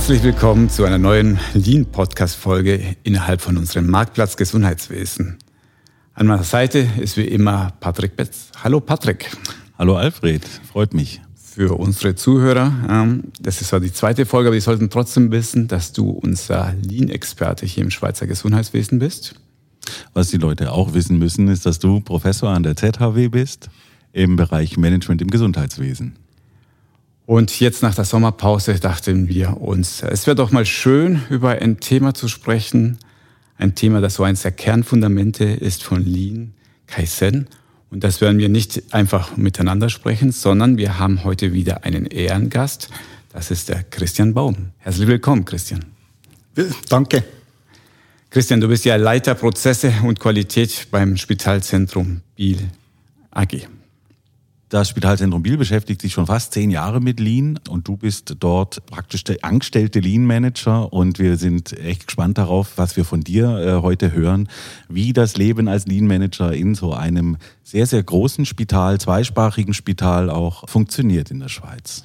Herzlich willkommen zu einer neuen Lean-Podcast-Folge innerhalb von unserem Marktplatz Gesundheitswesen. An meiner Seite ist wie immer Patrick Betz. Hallo Patrick. Hallo Alfred, freut mich. Für unsere Zuhörer, ähm, das ist zwar die zweite Folge, aber die sollten trotzdem wissen, dass du unser Lean-Experte hier im Schweizer Gesundheitswesen bist. Was die Leute auch wissen müssen, ist, dass du Professor an der ZHW bist im Bereich Management im Gesundheitswesen. Und jetzt nach der Sommerpause dachten wir uns, es wäre doch mal schön, über ein Thema zu sprechen, ein Thema, das so eines der Kernfundamente ist von Lean, Kaizen. Und das werden wir nicht einfach miteinander sprechen, sondern wir haben heute wieder einen Ehrengast. Das ist der Christian Baum. Herzlich willkommen, Christian. Danke. Christian, du bist ja Leiter Prozesse und Qualität beim Spitalzentrum Biel AG. Das Spitalzentrum Biel beschäftigt sich schon fast zehn Jahre mit Lean und du bist dort praktisch der angestellte Lean Manager und wir sind echt gespannt darauf, was wir von dir äh, heute hören, wie das Leben als Lean Manager in so einem sehr, sehr großen Spital, zweisprachigen Spital auch funktioniert in der Schweiz.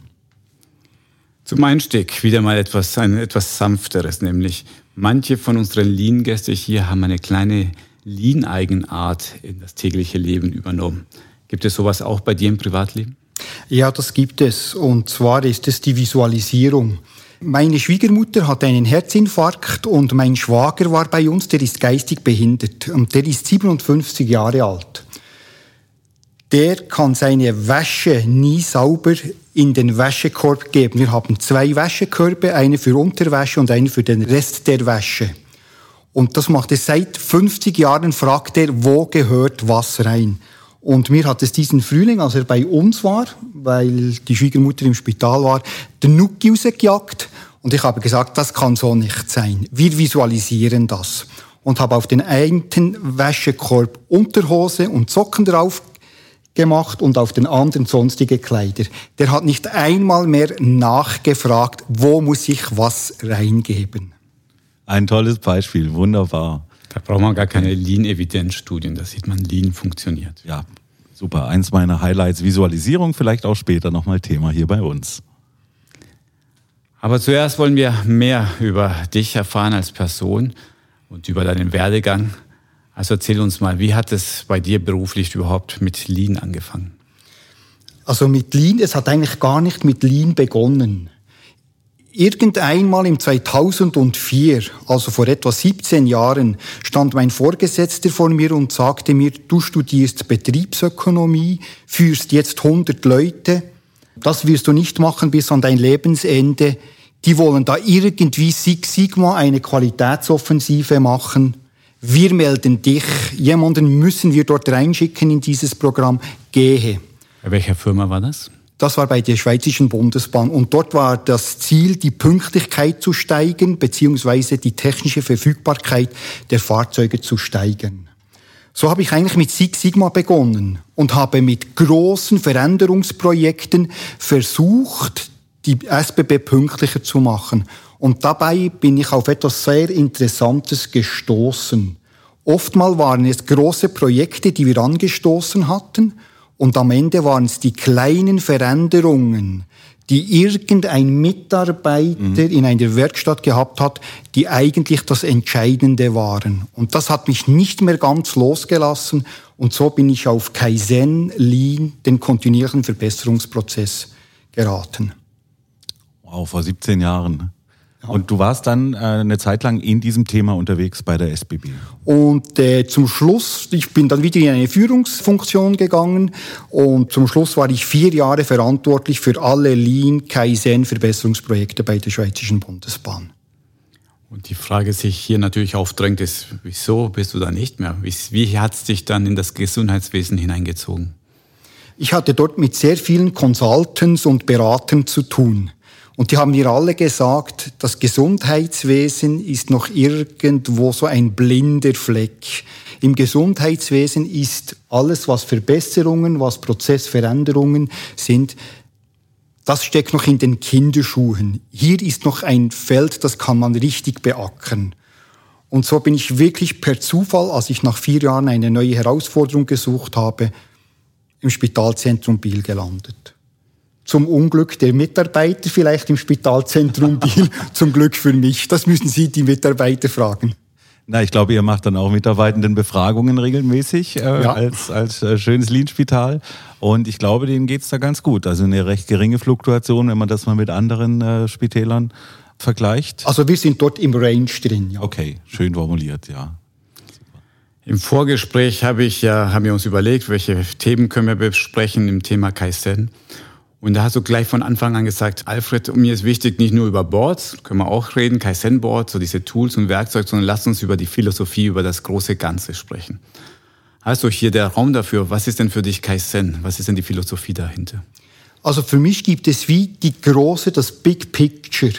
Zum Einstieg wieder mal etwas, ein etwas sanfteres, nämlich manche von unseren Lean-Gästen hier haben eine kleine Lean-Eigenart in das tägliche Leben übernommen. Gibt es sowas auch bei dir im Privatleben? Ja, das gibt es. Und zwar ist es die Visualisierung. Meine Schwiegermutter hatte einen Herzinfarkt und mein Schwager war bei uns, der ist geistig behindert und der ist 57 Jahre alt. Der kann seine Wäsche nie sauber in den Wäschekorb geben. Wir haben zwei Wäschekörbe, eine für Unterwäsche und eine für den Rest der Wäsche. Und das macht er seit 50 Jahren, fragt er, wo gehört was rein. Und mir hat es diesen Frühling, als er bei uns war, weil die Schwiegermutter im Spital war, den Nuki rausgejagt. Und ich habe gesagt, das kann so nicht sein. Wir visualisieren das. Und habe auf den einen Wäschekorb Unterhose und Socken drauf gemacht und auf den anderen sonstige Kleider. Der hat nicht einmal mehr nachgefragt, wo muss ich was reingeben. Ein tolles Beispiel, wunderbar. Da braucht man gar keine Lean-Evidenzstudien, da sieht man, Lean funktioniert. Ja, super. Eins meiner Highlights, Visualisierung, vielleicht auch später nochmal Thema hier bei uns. Aber zuerst wollen wir mehr über dich erfahren als Person und über deinen Werdegang. Also erzähl uns mal, wie hat es bei dir beruflich überhaupt mit Lean angefangen? Also mit Lean, es hat eigentlich gar nicht mit Lean begonnen. Irgendeinmal im 2004, also vor etwa 17 Jahren, stand mein Vorgesetzter vor mir und sagte mir, du studierst Betriebsökonomie, führst jetzt 100 Leute, das wirst du nicht machen bis an dein Lebensende. Die wollen da irgendwie Six Sigma eine Qualitätsoffensive machen. Wir melden dich, jemanden müssen wir dort reinschicken in dieses Programm, gehe. Bei welcher Firma war das? Das war bei der Schweizerischen Bundesbahn. Und dort war das Ziel, die Pünktlichkeit zu steigen, beziehungsweise die technische Verfügbarkeit der Fahrzeuge zu steigern. So habe ich eigentlich mit Six Sigma begonnen und habe mit großen Veränderungsprojekten versucht, die SBB pünktlicher zu machen. Und dabei bin ich auf etwas sehr Interessantes gestoßen. Oftmal waren es große Projekte, die wir angestoßen hatten und am Ende waren es die kleinen Veränderungen, die irgendein Mitarbeiter mhm. in einer Werkstatt gehabt hat, die eigentlich das Entscheidende waren. Und das hat mich nicht mehr ganz losgelassen. Und so bin ich auf Kaizen, Lean, den kontinuierlichen Verbesserungsprozess geraten. Wow, vor 17 Jahren. Und du warst dann äh, eine Zeit lang in diesem Thema unterwegs bei der SBB. Und äh, zum Schluss, ich bin dann wieder in eine Führungsfunktion gegangen und zum Schluss war ich vier Jahre verantwortlich für alle Lean Kaizen Verbesserungsprojekte bei der Schweizerischen Bundesbahn. Und die Frage sich hier natürlich aufdrängt ist, wieso bist du da nicht mehr? Wie, wie hat es dich dann in das Gesundheitswesen hineingezogen? Ich hatte dort mit sehr vielen Consultants und Beratern zu tun. Und die haben mir alle gesagt, das Gesundheitswesen ist noch irgendwo so ein blinder Fleck. Im Gesundheitswesen ist alles, was Verbesserungen, was Prozessveränderungen sind, das steckt noch in den Kinderschuhen. Hier ist noch ein Feld, das kann man richtig beackern. Und so bin ich wirklich per Zufall, als ich nach vier Jahren eine neue Herausforderung gesucht habe, im Spitalzentrum Biel gelandet. Zum Unglück der Mitarbeiter, vielleicht im Spitalzentrum Biel, zum Glück für mich. Das müssen Sie die Mitarbeiter fragen. Na, ich glaube, ihr macht dann auch Mitarbeitendenbefragungen regelmäßig äh, ja. als, als äh, schönes Lean-Spital. Und ich glaube, denen geht's da ganz gut. Also eine recht geringe Fluktuation, wenn man das mal mit anderen äh, Spitälern vergleicht. Also wir sind dort im Range drin. Ja. Okay, schön formuliert, ja. Im Vorgespräch habe ich ja, haben wir uns überlegt, welche Themen können wir besprechen im Thema Kaizen. Und da hast du gleich von Anfang an gesagt, Alfred, mir ist wichtig, nicht nur über Boards, können wir auch reden, Kaizen-Boards, so diese Tools und Werkzeuge, sondern lass uns über die Philosophie, über das große Ganze sprechen. Also hier der Raum dafür, was ist denn für dich Kaizen? Was ist denn die Philosophie dahinter? Also für mich gibt es wie die große, das Big Picture,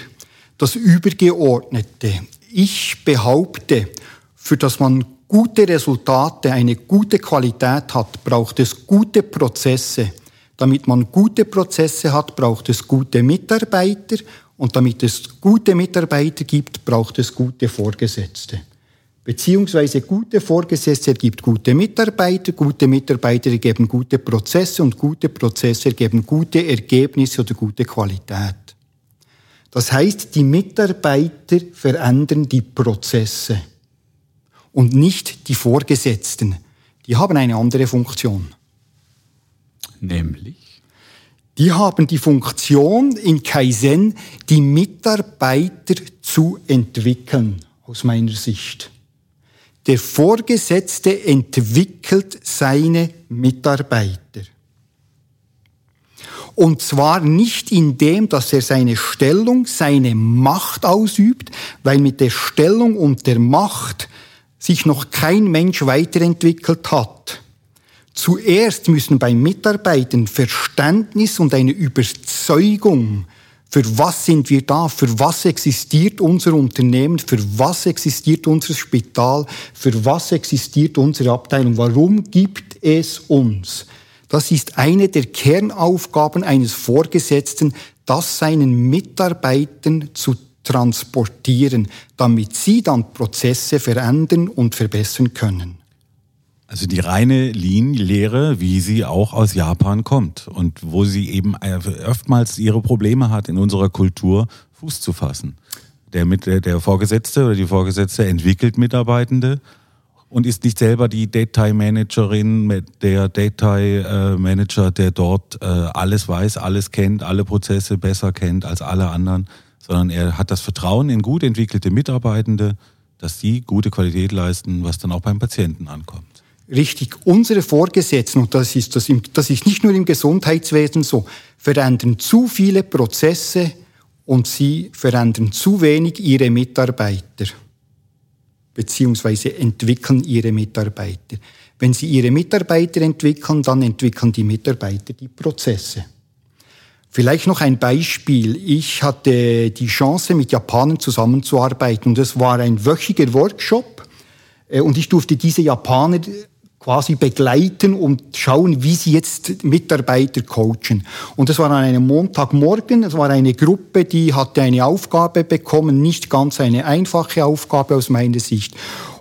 das Übergeordnete. Ich behaupte, für das man gute Resultate, eine gute Qualität hat, braucht es gute Prozesse damit man gute Prozesse hat, braucht es gute Mitarbeiter und damit es gute Mitarbeiter gibt, braucht es gute Vorgesetzte. Beziehungsweise gute Vorgesetzte ergibt gute Mitarbeiter, gute Mitarbeiter ergeben gute Prozesse und gute Prozesse ergeben gute Ergebnisse oder gute Qualität. Das heißt, die Mitarbeiter verändern die Prozesse und nicht die Vorgesetzten. Die haben eine andere Funktion. Nämlich? Die haben die Funktion in Kaizen, die Mitarbeiter zu entwickeln, aus meiner Sicht. Der Vorgesetzte entwickelt seine Mitarbeiter. Und zwar nicht in dem, dass er seine Stellung, seine Macht ausübt, weil mit der Stellung und der Macht sich noch kein Mensch weiterentwickelt hat. Zuerst müssen bei Mitarbeitern Verständnis und eine Überzeugung, für was sind wir da, für was existiert unser Unternehmen, für was existiert unser Spital, für was existiert unsere Abteilung, warum gibt es uns. Das ist eine der Kernaufgaben eines Vorgesetzten, das seinen Mitarbeitern zu transportieren, damit sie dann Prozesse verändern und verbessern können. Also die reine Lean-Lehre, wie sie auch aus Japan kommt und wo sie eben oftmals ihre Probleme hat, in unserer Kultur Fuß zu fassen. Der, mit, der Vorgesetzte oder die Vorgesetzte entwickelt Mitarbeitende und ist nicht selber die Detailmanagerin, der Detailmanager, der dort äh, alles weiß, alles kennt, alle Prozesse besser kennt als alle anderen, sondern er hat das Vertrauen in gut entwickelte Mitarbeitende, dass die gute Qualität leisten, was dann auch beim Patienten ankommt richtig unsere Vorgesetzten, und das ist, das, im, das ist nicht nur im Gesundheitswesen so, verändern zu viele Prozesse und sie verändern zu wenig ihre Mitarbeiter, beziehungsweise entwickeln ihre Mitarbeiter. Wenn sie ihre Mitarbeiter entwickeln, dann entwickeln die Mitarbeiter die Prozesse. Vielleicht noch ein Beispiel. Ich hatte die Chance, mit Japanern zusammenzuarbeiten und es war ein wöchiger Workshop äh, und ich durfte diese Japaner quasi begleiten und schauen, wie sie jetzt Mitarbeiter coachen. Und das war an einem Montagmorgen, es war eine Gruppe, die hatte eine Aufgabe bekommen, nicht ganz eine einfache Aufgabe aus meiner Sicht.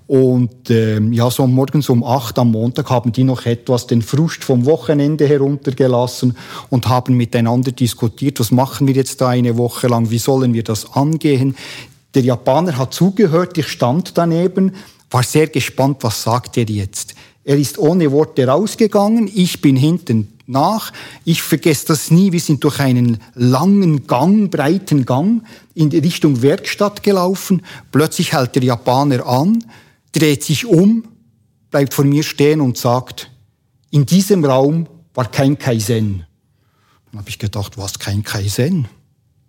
Und ähm, ja, so morgens um acht am Montag haben die noch etwas den Frust vom Wochenende heruntergelassen und haben miteinander diskutiert, was machen wir jetzt da eine Woche lang, wie sollen wir das angehen. Der Japaner hat zugehört, ich stand daneben, war sehr gespannt, was sagt er jetzt. Er ist ohne Worte rausgegangen, ich bin hinten nach. Ich vergesse das nie. Wir sind durch einen langen Gang, breiten Gang in Richtung Werkstatt gelaufen. Plötzlich hält der Japaner an, dreht sich um, bleibt vor mir stehen und sagt, in diesem Raum war kein Kaizen. Dann habe ich gedacht, was kein Kaizen?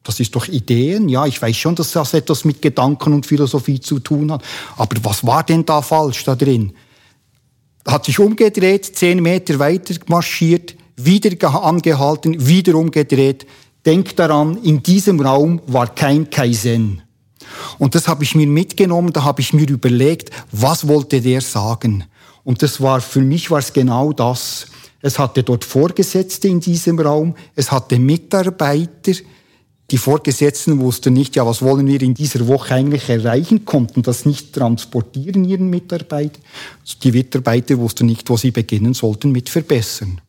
Das ist doch Ideen. Ja, ich weiß schon, dass das etwas mit Gedanken und Philosophie zu tun hat. Aber was war denn da falsch da drin? Hat sich umgedreht, zehn Meter weiter marschiert, wieder angehalten, wieder umgedreht. Denk daran, in diesem Raum war kein Kaizen. Und das habe ich mir mitgenommen, da habe ich mir überlegt, was wollte der sagen? Und das war, für mich war es genau das. Es hatte dort Vorgesetzte in diesem Raum, es hatte Mitarbeiter, die Vorgesetzten wussten nicht, ja, was wollen wir in dieser Woche eigentlich erreichen, konnten das nicht transportieren, ihren Mitarbeitern. Die Mitarbeiter wussten nicht, wo sie beginnen sollten mit verbessern.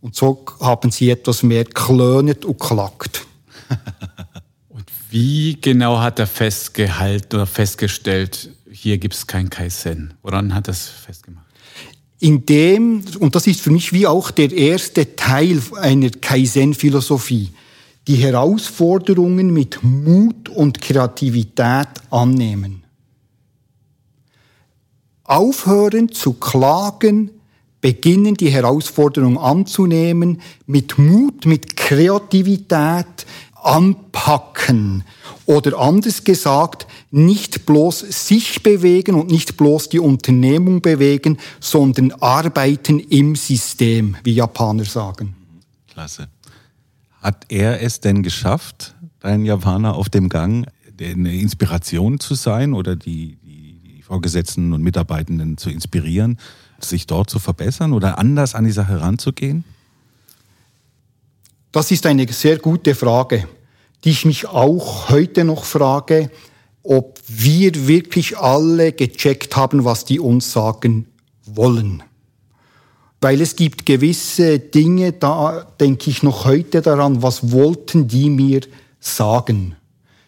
Und so haben sie etwas mehr klönet und klackt. und wie genau hat er festgehalten oder festgestellt, hier gibt es kein Kaizen? Woran hat er es festgemacht? In dem, und das ist für mich wie auch der erste Teil einer Kaizen-Philosophie, die Herausforderungen mit Mut und Kreativität annehmen. Aufhören zu klagen, beginnen die Herausforderung anzunehmen, mit Mut, mit Kreativität anpacken. Oder anders gesagt, nicht bloß sich bewegen und nicht bloß die Unternehmung bewegen, sondern arbeiten im System, wie Japaner sagen. Klasse. Hat er es denn geschafft, dein Japaner auf dem Gang, eine Inspiration zu sein oder die, die, die Vorgesetzten und Mitarbeitenden zu inspirieren, sich dort zu verbessern oder anders an die Sache heranzugehen? Das ist eine sehr gute Frage, die ich mich auch heute noch frage, ob wir wirklich alle gecheckt haben, was die uns sagen wollen. Weil es gibt gewisse Dinge, da denke ich noch heute daran, was wollten die mir sagen.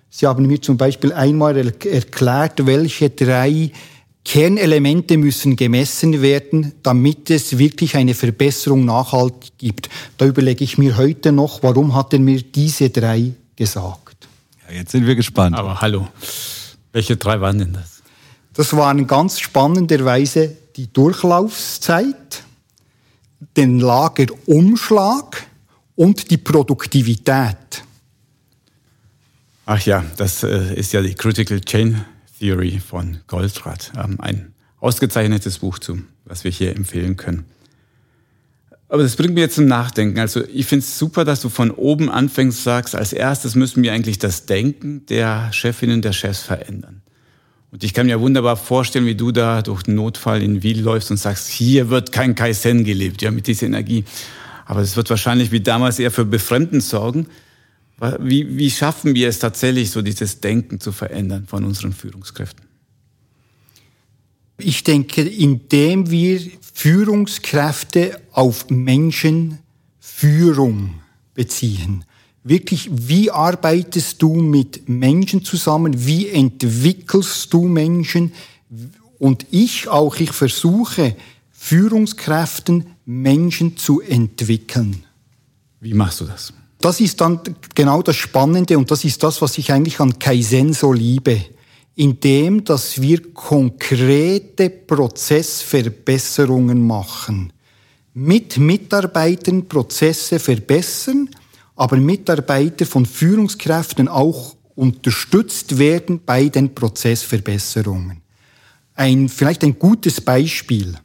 Sie haben mir zum Beispiel einmal erklärt, welche drei Kernelemente müssen gemessen werden, damit es wirklich eine Verbesserung nachhaltig gibt. Da überlege ich mir heute noch, warum hat er mir diese drei gesagt? Ja, jetzt sind wir gespannt. Aber hallo, welche drei waren denn das? Das waren ganz spannenderweise die Durchlaufzeit, den Lagerumschlag und die Produktivität. Ach ja, das äh, ist ja die Critical Chain Theory von Goldratt. Ähm, ein ausgezeichnetes Buch, zu, was wir hier empfehlen können. Aber das bringt mir jetzt zum Nachdenken. Also ich finde es super, dass du von oben anfängst, sagst, als erstes müssen wir eigentlich das Denken der Chefinnen, der Chefs verändern. Und ich kann mir wunderbar vorstellen, wie du da durch den Notfall in Wiel läufst und sagst, hier wird kein Kaizen gelebt, ja, mit dieser Energie. Aber es wird wahrscheinlich wie damals eher für Befremden sorgen. Wie, wie schaffen wir es tatsächlich, so dieses Denken zu verändern von unseren Führungskräften? Ich denke, indem wir Führungskräfte auf Menschenführung beziehen. Wirklich, wie arbeitest du mit Menschen zusammen? Wie entwickelst du Menschen? Und ich auch, ich versuche Führungskräften Menschen zu entwickeln. Wie machst du das? Das ist dann genau das Spannende und das ist das, was ich eigentlich an Kaizen so liebe. Indem, dass wir konkrete Prozessverbesserungen machen. Mit Mitarbeitern Prozesse verbessern, aber Mitarbeiter von Führungskräften auch unterstützt werden bei den Prozessverbesserungen. Ein, vielleicht ein gutes Beispiel.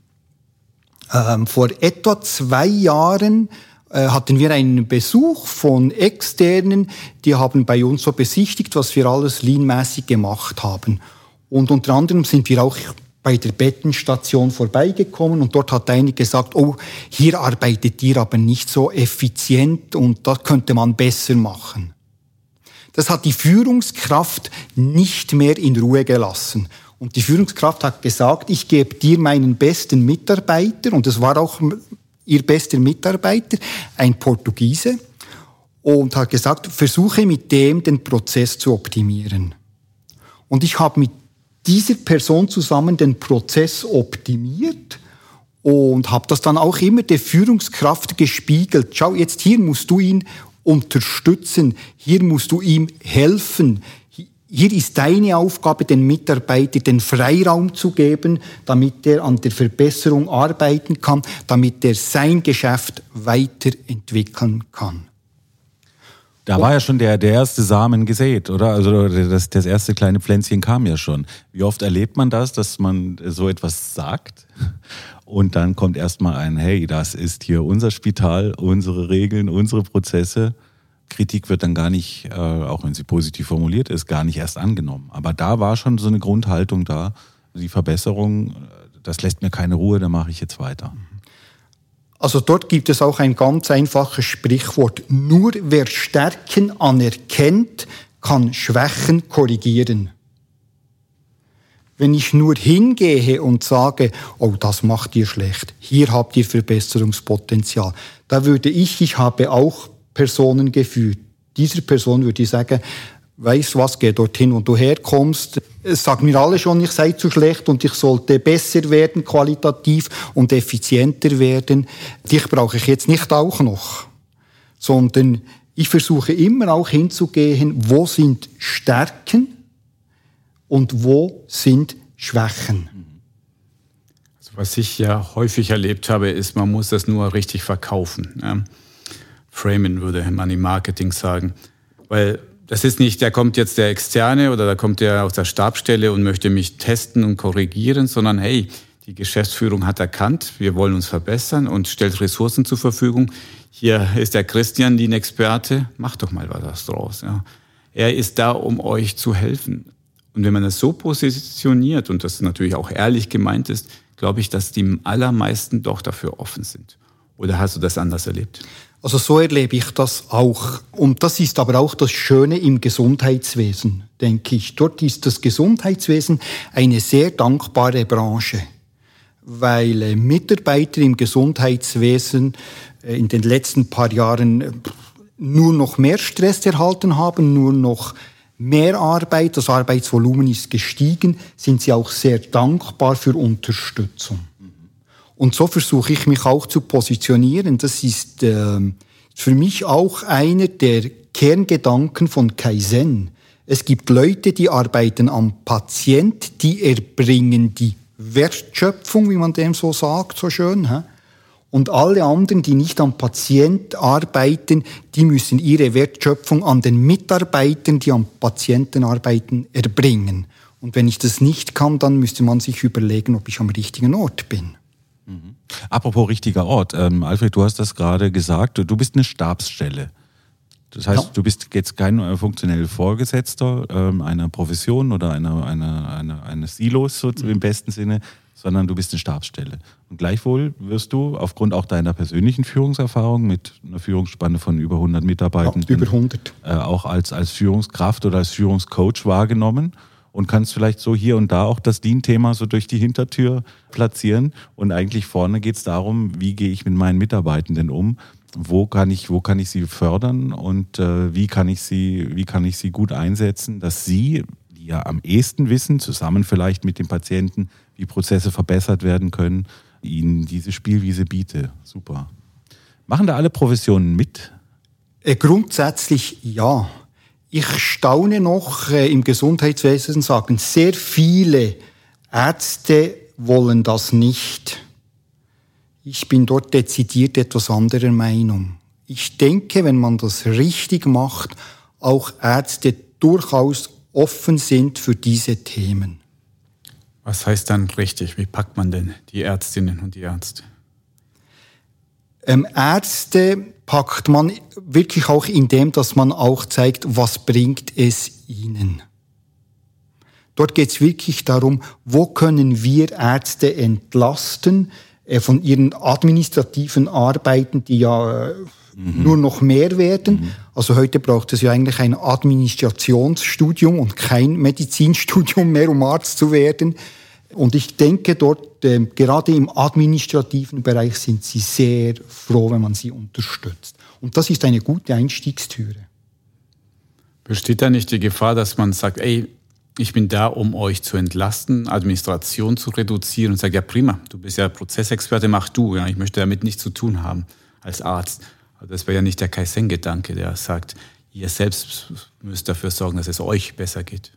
Ähm, vor etwa zwei Jahren äh, hatten wir einen Besuch von Externen, die haben bei uns so besichtigt, was wir alles leanmäßig gemacht haben. Und unter anderem sind wir auch bei der Bettenstation vorbeigekommen und dort hat einer gesagt, oh, hier arbeitet ihr aber nicht so effizient und das könnte man besser machen. Das hat die Führungskraft nicht mehr in Ruhe gelassen. Und die Führungskraft hat gesagt, ich gebe dir meinen besten Mitarbeiter, und es war auch ihr bester Mitarbeiter, ein Portugiese, und hat gesagt, versuche mit dem den Prozess zu optimieren. Und ich habe mit dieser Person zusammen den Prozess optimiert und habe das dann auch immer der Führungskraft gespiegelt. Schau, jetzt hier musst du ihn unterstützen, hier musst du ihm helfen, hier ist deine Aufgabe, den Mitarbeiter den Freiraum zu geben, damit er an der Verbesserung arbeiten kann, damit er sein Geschäft weiterentwickeln kann. Da war ja schon der, der erste Samen gesät, oder? Also das, das erste kleine Pflänzchen kam ja schon. Wie oft erlebt man das, dass man so etwas sagt und dann kommt erstmal ein, hey, das ist hier unser Spital, unsere Regeln, unsere Prozesse Kritik wird dann gar nicht, äh, auch wenn sie positiv formuliert ist, gar nicht erst angenommen. Aber da war schon so eine Grundhaltung da, die Verbesserung, äh, das lässt mir keine Ruhe, da mache ich jetzt weiter. Also dort gibt es auch ein ganz einfaches Sprichwort. Nur wer Stärken anerkennt, kann Schwächen korrigieren. Wenn ich nur hingehe und sage, oh, das macht ihr schlecht, hier habt ihr Verbesserungspotenzial, da würde ich, ich habe auch Personen geführt. Dieser Person würde ich sagen, weißt was, geh dorthin, wo du herkommst. Es sagen mir alle schon, ich sei zu schlecht und ich sollte besser werden, qualitativ und effizienter werden. Dich brauche ich jetzt nicht auch noch, sondern ich versuche immer auch hinzugehen, wo sind Stärken und wo sind Schwächen. Also was ich ja häufig erlebt habe, ist, man muss das nur richtig verkaufen. Ja. Framen würde man im Marketing sagen. Weil das ist nicht, da kommt jetzt der Externe oder da kommt der aus der Stabstelle und möchte mich testen und korrigieren, sondern hey, die Geschäftsführung hat erkannt, wir wollen uns verbessern und stellt Ressourcen zur Verfügung. Hier ist der Christian, die Experte, macht doch mal was draus. Ja. Er ist da, um euch zu helfen. Und wenn man das so positioniert und das natürlich auch ehrlich gemeint ist, glaube ich, dass die allermeisten doch dafür offen sind. Oder hast du das anders erlebt? Also so erlebe ich das auch. Und das ist aber auch das Schöne im Gesundheitswesen, denke ich. Dort ist das Gesundheitswesen eine sehr dankbare Branche, weil äh, Mitarbeiter im Gesundheitswesen äh, in den letzten paar Jahren äh, nur noch mehr Stress erhalten haben, nur noch mehr Arbeit, das Arbeitsvolumen ist gestiegen, sind sie auch sehr dankbar für Unterstützung. Und so versuche ich mich auch zu positionieren. Das ist äh, für mich auch einer der Kerngedanken von Kaizen. Es gibt Leute, die arbeiten am Patient, die erbringen die Wertschöpfung, wie man dem so sagt, so schön. Hä? Und alle anderen, die nicht am Patient arbeiten, die müssen ihre Wertschöpfung an den Mitarbeitern, die am Patienten arbeiten, erbringen. Und wenn ich das nicht kann, dann müsste man sich überlegen, ob ich am richtigen Ort bin. Mhm. Apropos richtiger Ort, ähm, Alfred, du hast das gerade gesagt, du bist eine Stabsstelle. Das heißt, ja. du bist jetzt kein äh, funktioneller Vorgesetzter ähm, einer Profession oder einer, einer, einer, eines Silos so mhm. im besten Sinne, sondern du bist eine Stabsstelle. Und gleichwohl wirst du aufgrund auch deiner persönlichen Führungserfahrung mit einer Führungsspanne von über 100 Mitarbeitern ja, über 100. Äh, auch als, als Führungskraft oder als Führungscoach wahrgenommen und kannst vielleicht so hier und da auch das DIN-Thema so durch die Hintertür platzieren. Und eigentlich vorne geht es darum, wie gehe ich mit meinen Mitarbeitenden um? Wo kann ich, wo kann ich sie fördern und äh, wie kann ich sie, wie kann ich sie gut einsetzen, dass sie, die ja am ehesten wissen, zusammen vielleicht mit dem Patienten, wie Prozesse verbessert werden können, ihnen diese Spielwiese biete. Super. Machen da alle Professionen mit? Äh, grundsätzlich ja. Ich staune noch, äh, im Gesundheitswesen sagen sehr viele Ärzte wollen das nicht. Ich bin dort dezidiert etwas anderer Meinung. Ich denke, wenn man das richtig macht, auch Ärzte durchaus offen sind für diese Themen. Was heißt dann richtig? Wie packt man denn die Ärztinnen und die Ärzte? Ähm, Ärzte packt man wirklich auch in dem, dass man auch zeigt, was bringt es ihnen. Dort geht es wirklich darum, wo können wir Ärzte entlasten äh, von ihren administrativen Arbeiten, die ja äh, mhm. nur noch mehr werden. Mhm. Also heute braucht es ja eigentlich ein Administrationsstudium und kein Medizinstudium mehr, um Arzt zu werden. Und ich denke dort, äh, gerade im administrativen Bereich sind sie sehr froh, wenn man sie unterstützt. Und das ist eine gute Einstiegstüre. Besteht da nicht die Gefahr, dass man sagt, ey, ich bin da, um euch zu entlasten, Administration zu reduzieren und sagt, ja prima, du bist ja Prozessexperte, mach du, ja, ich möchte damit nichts zu tun haben als Arzt. Aber das wäre ja nicht der Kaizen-Gedanke, der sagt, ihr selbst müsst dafür sorgen, dass es euch besser geht.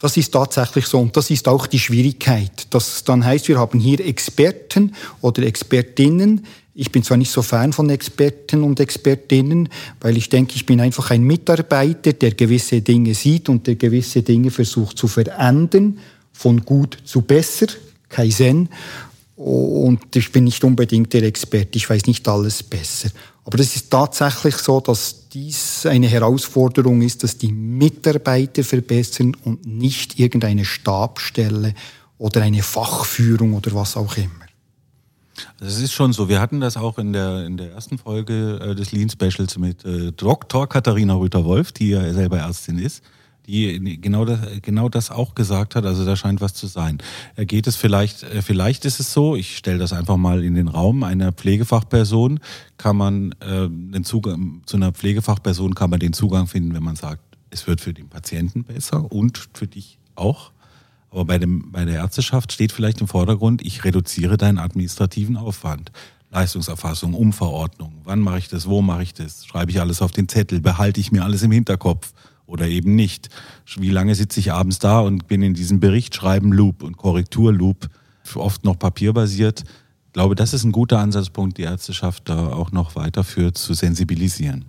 Das ist tatsächlich so und das ist auch die Schwierigkeit. Das dann heißt, wir haben hier Experten oder Expertinnen. Ich bin zwar nicht so Fan von Experten und Expertinnen, weil ich denke, ich bin einfach ein Mitarbeiter, der gewisse Dinge sieht und der gewisse Dinge versucht zu verändern, von gut zu besser, Kaizen. Und ich bin nicht unbedingt der Experte, ich weiß nicht alles besser. Aber es ist tatsächlich so, dass dies eine Herausforderung ist, dass die Mitarbeiter verbessern und nicht irgendeine Stabstelle oder eine Fachführung oder was auch immer. Also es ist schon so, wir hatten das auch in der, in der ersten Folge äh, des Lean Specials mit äh, Dr. Katharina Rüther-Wolf, die ja selber Ärztin ist, die genau das, genau das auch gesagt hat. Also da scheint was zu sein. Geht es vielleicht, äh, vielleicht ist es so, ich stelle das einfach mal in den Raum, einer Pflegefachperson kann man äh, den Zugang, zu einer Pflegefachperson kann man den Zugang finden, wenn man sagt, es wird für den Patienten besser und für dich auch. Aber bei, dem, bei der Ärzteschaft steht vielleicht im Vordergrund, ich reduziere deinen administrativen Aufwand. Leistungserfassung, Umverordnung, wann mache ich das, wo mache ich das, schreibe ich alles auf den Zettel, behalte ich mir alles im Hinterkopf oder eben nicht. Wie lange sitze ich abends da und bin in diesem Berichtschreiben Loop und Korrekturloop, oft noch papierbasiert. Ich glaube, das ist ein guter Ansatzpunkt, die Ärzteschaft da auch noch weiterführt, zu sensibilisieren.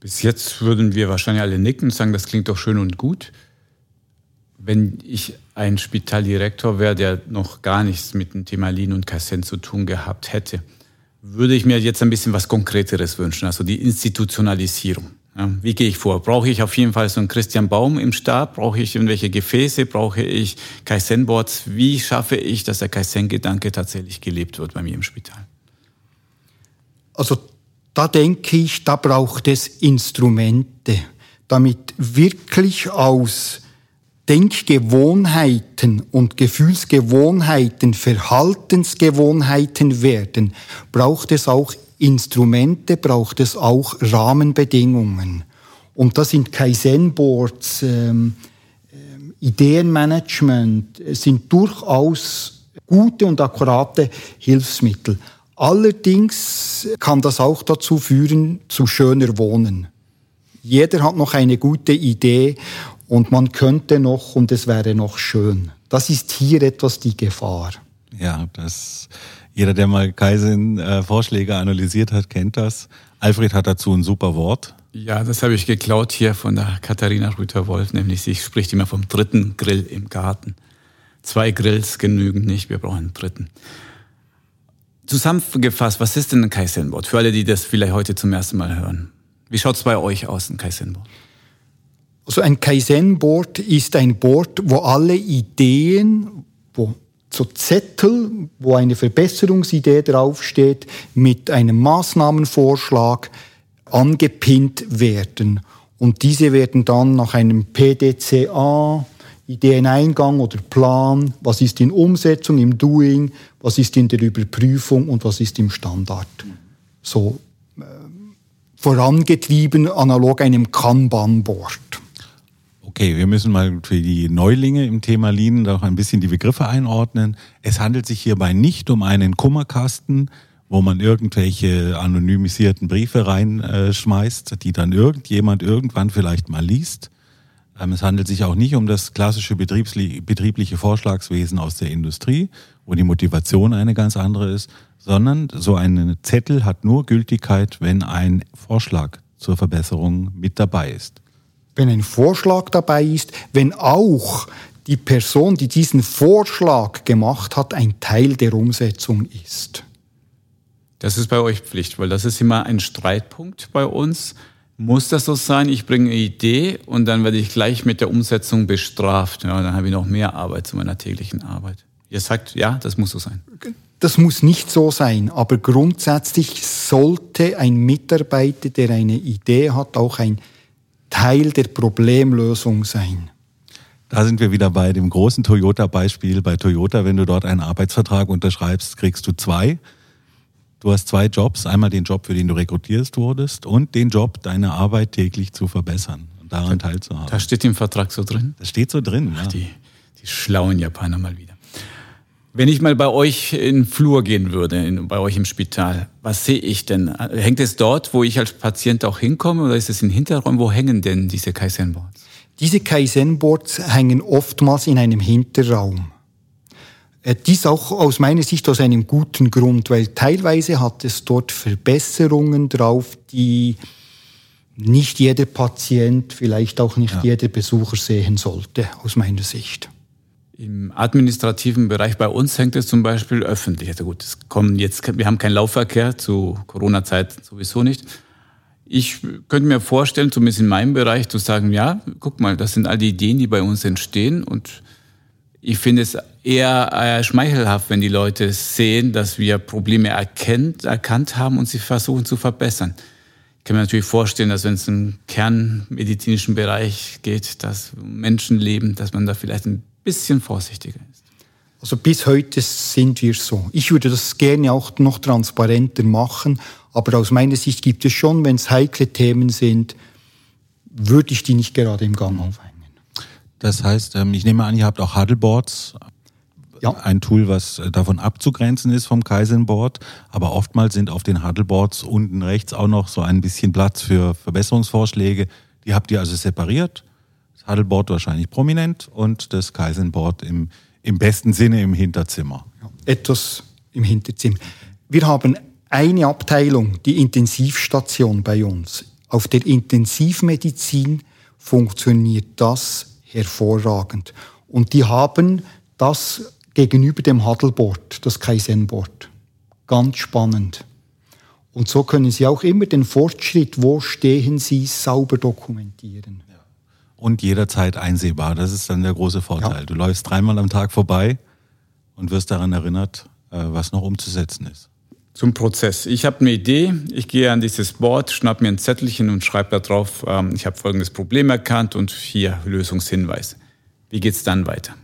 Bis jetzt würden wir wahrscheinlich alle nicken und sagen, das klingt doch schön und gut wenn ich ein Spitaldirektor wäre, der noch gar nichts mit dem Thema Lean und Kaizen zu tun gehabt hätte, würde ich mir jetzt ein bisschen was Konkreteres wünschen, also die Institutionalisierung. Ja, wie gehe ich vor? Brauche ich auf jeden Fall so einen Christian Baum im Stab? Brauche ich irgendwelche Gefäße? Brauche ich Kaizen-Boards? Wie schaffe ich, dass der Kaizen-Gedanke tatsächlich gelebt wird bei mir im Spital? Also da denke ich, da braucht es Instrumente, damit wirklich aus Denkgewohnheiten und Gefühlsgewohnheiten Verhaltensgewohnheiten werden, braucht es auch Instrumente, braucht es auch Rahmenbedingungen. Und das sind Kaizen-Boards, ähm, ähm Ideenmanagement, sind durchaus gute und akkurate Hilfsmittel. Allerdings kann das auch dazu führen, zu schöner Wohnen. Jeder hat noch eine gute Idee und man könnte noch und es wäre noch schön. Das ist hier etwas die Gefahr. Ja, das, jeder, der mal Kaizen-Vorschläge analysiert hat, kennt das. Alfred hat dazu ein super Wort. Ja, das habe ich geklaut hier von der Katharina Rüther-Wolf, nämlich sie spricht immer vom dritten Grill im Garten. Zwei Grills genügen nicht, wir brauchen einen dritten. Zusammengefasst, was ist denn ein Kaizen-Board? Für alle, die das vielleicht heute zum ersten Mal hören. Wie schaut es bei euch aus, ein Kaizen-Board? Also ein Kaizen-Board ist ein Board, wo alle Ideen, wo so Zettel, wo eine Verbesserungsidee draufsteht, mit einem Maßnahmenvorschlag angepinnt werden. Und diese werden dann nach einem PDCA, Ideeneingang oder Plan, was ist in Umsetzung, im Doing, was ist in der Überprüfung und was ist im Standard. So äh, vorangetrieben analog einem Kanban-Board. Okay, wir müssen mal für die Neulinge im Thema Lean noch ein bisschen die Begriffe einordnen. Es handelt sich hierbei nicht um einen Kummerkasten, wo man irgendwelche anonymisierten Briefe reinschmeißt, die dann irgendjemand irgendwann vielleicht mal liest. Ähm, es handelt sich auch nicht um das klassische betriebliche Vorschlagswesen aus der Industrie, wo die Motivation eine ganz andere ist, sondern so ein Zettel hat nur Gültigkeit, wenn ein Vorschlag zur Verbesserung mit dabei ist wenn ein Vorschlag dabei ist, wenn auch die Person, die diesen Vorschlag gemacht hat, ein Teil der Umsetzung ist. Das ist bei euch Pflicht, weil das ist immer ein Streitpunkt bei uns. Muss das so sein? Ich bringe eine Idee und dann werde ich gleich mit der Umsetzung bestraft. Ja, dann habe ich noch mehr Arbeit zu meiner täglichen Arbeit. Ihr sagt, ja, das muss so sein. Das muss nicht so sein, aber grundsätzlich sollte ein Mitarbeiter, der eine Idee hat, auch ein Teil der Problemlösung sein. Da sind wir wieder bei dem großen Toyota-Beispiel. Bei Toyota, wenn du dort einen Arbeitsvertrag unterschreibst, kriegst du zwei. Du hast zwei Jobs. Einmal den Job, für den du rekrutierst wurdest und den Job, deine Arbeit täglich zu verbessern und daran teilzuhaben. Da steht im Vertrag so drin? Das steht so drin, Ach, ja. Die, die schlauen Japaner mal wieder. Wenn ich mal bei euch in den Flur gehen würde, in, bei euch im Spital, was sehe ich denn? Hängt es dort, wo ich als Patient auch hinkomme oder ist es in Hinterräumen? Wo hängen denn diese Kaizen-Boards? Diese Kaizen-Boards hängen oftmals in einem Hinterraum. Äh, dies auch aus meiner Sicht aus einem guten Grund, weil teilweise hat es dort Verbesserungen drauf, die nicht jeder Patient, vielleicht auch nicht ja. jeder Besucher sehen sollte, aus meiner Sicht. Im administrativen Bereich bei uns hängt es zum Beispiel öffentlich. Also gut, es kommen jetzt, wir haben keinen Laufverkehr zu Corona-Zeit sowieso nicht. Ich könnte mir vorstellen, zumindest in meinem Bereich, zu sagen, ja, guck mal, das sind all die Ideen, die bei uns entstehen und ich finde es eher schmeichelhaft, wenn die Leute sehen, dass wir Probleme erkennt, erkannt haben und sie versuchen zu verbessern. Ich kann mir natürlich vorstellen, dass wenn es im kernmedizinischen Bereich geht, dass Menschen leben, dass man da vielleicht ein bisschen vorsichtiger ist. Also bis heute sind wir so. Ich würde das gerne auch noch transparenter machen, aber aus meiner Sicht gibt es schon, wenn es heikle Themen sind, würde ich die nicht gerade im Gang aufhängen. Das heißt, ähm, ich nehme an, ihr habt auch Huddleboards. Ja. Ein Tool, was äh, davon abzugrenzen ist vom Kaizen-Board. Aber oftmals sind auf den Huddleboards unten rechts auch noch so ein bisschen Platz für Verbesserungsvorschläge. Die habt ihr also separiert. Das wahrscheinlich prominent und das Kaizen-Board im, im besten Sinne im Hinterzimmer. Ja, etwas im Hinterzimmer. Wir haben eine Abteilung, die Intensivstation bei uns. Auf der Intensivmedizin funktioniert das hervorragend. Und die haben das gegenüber dem Huddleboard, das Kaizen-Board. Ganz spannend. Und so können Sie auch immer den Fortschritt, wo stehen Sie, sauber dokumentieren. Und jederzeit einsehbar. Das ist dann der große Vorteil. Ja. Du läufst dreimal am Tag vorbei und wirst daran erinnert, äh, was noch umzusetzen ist zum Prozess. Ich habe eine Idee, ich gehe an dieses Board, schnapp mir ein Zettelchen und schreibe da drauf, ähm, ich habe folgendes Problem erkannt und hier Lösungshinweise. Wie geht es dann weiter?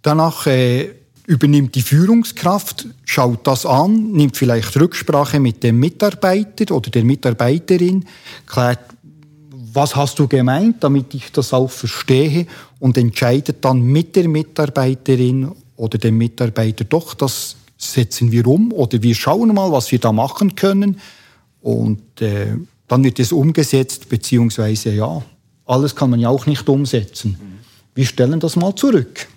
Danach äh, übernimmt die Führungskraft, schaut das an, nimmt vielleicht Rücksprache mit dem Mitarbeiter oder der Mitarbeiterin, klärt, was hast du gemeint, damit ich das auch verstehe und entscheidet dann mit der Mitarbeiterin oder dem Mitarbeiter doch, das setzen wir um oder wir schauen mal, was wir da machen können. Und äh, dann wird es umgesetzt, beziehungsweise ja, alles kann man ja auch nicht umsetzen. Wir stellen das mal zurück.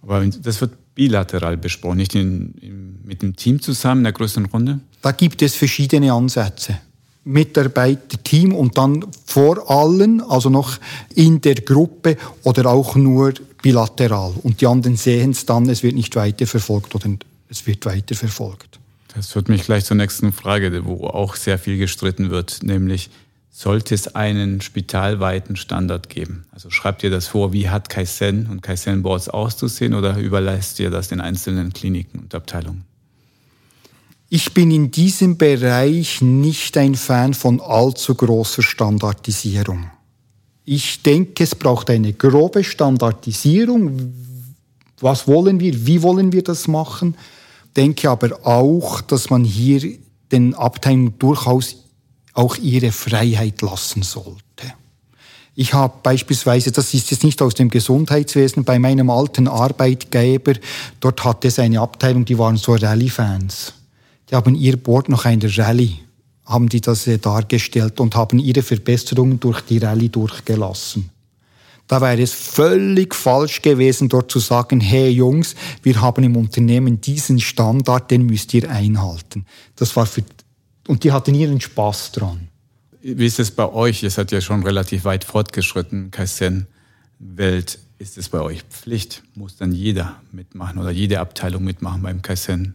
Aber das wird bilateral besprochen, nicht in, in, mit dem Team zusammen in der größeren Runde? Da gibt es verschiedene Ansätze. Mitarbeiter, Team und dann vor allen, also noch in der Gruppe oder auch nur bilateral. Und die anderen sehen es dann, es wird nicht weiterverfolgt oder es wird weiterverfolgt. Das führt mich gleich zur nächsten Frage, wo auch sehr viel gestritten wird, nämlich sollte es einen spitalweiten Standard geben? Also schreibt ihr das vor, wie hat Kaizen und Kaizen Boards auszusehen oder überlässt ihr das den einzelnen Kliniken und Abteilungen? Ich bin in diesem Bereich nicht ein Fan von allzu großer Standardisierung. Ich denke, es braucht eine grobe Standardisierung. Was wollen wir? Wie wollen wir das machen? denke aber auch, dass man hier den Abteilungen durchaus auch ihre Freiheit lassen sollte. Ich habe beispielsweise, das ist jetzt nicht aus dem Gesundheitswesen, bei meinem alten Arbeitgeber, dort hatte es eine Abteilung, die waren so Rallye-Fans. Die haben ihr Board nach einer Rallye, haben die das äh, dargestellt und haben ihre Verbesserungen durch die Rallye durchgelassen. Da wäre es völlig falsch gewesen, dort zu sagen, hey Jungs, wir haben im Unternehmen diesen Standard, den müsst ihr einhalten. Das war für, und die hatten ihren Spaß dran. Wie ist es bei euch? Ihr seid ja schon relativ weit fortgeschritten, Kaizen-Welt. Ist es bei euch Pflicht? Muss dann jeder mitmachen oder jede Abteilung mitmachen beim Kaizen?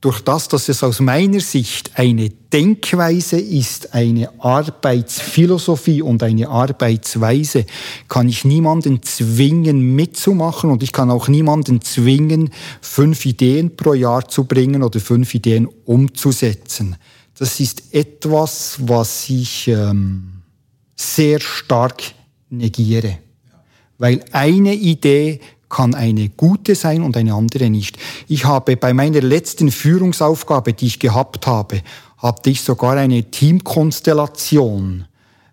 Durch das, dass es aus meiner Sicht eine Denkweise ist, eine Arbeitsphilosophie und eine Arbeitsweise, kann ich niemanden zwingen mitzumachen und ich kann auch niemanden zwingen, fünf Ideen pro Jahr zu bringen oder fünf Ideen umzusetzen. Das ist etwas, was ich ähm, sehr stark negiere. Weil eine Idee kann eine gute sein und eine andere nicht. Ich habe bei meiner letzten Führungsaufgabe, die ich gehabt habe, hatte ich sogar eine Teamkonstellation.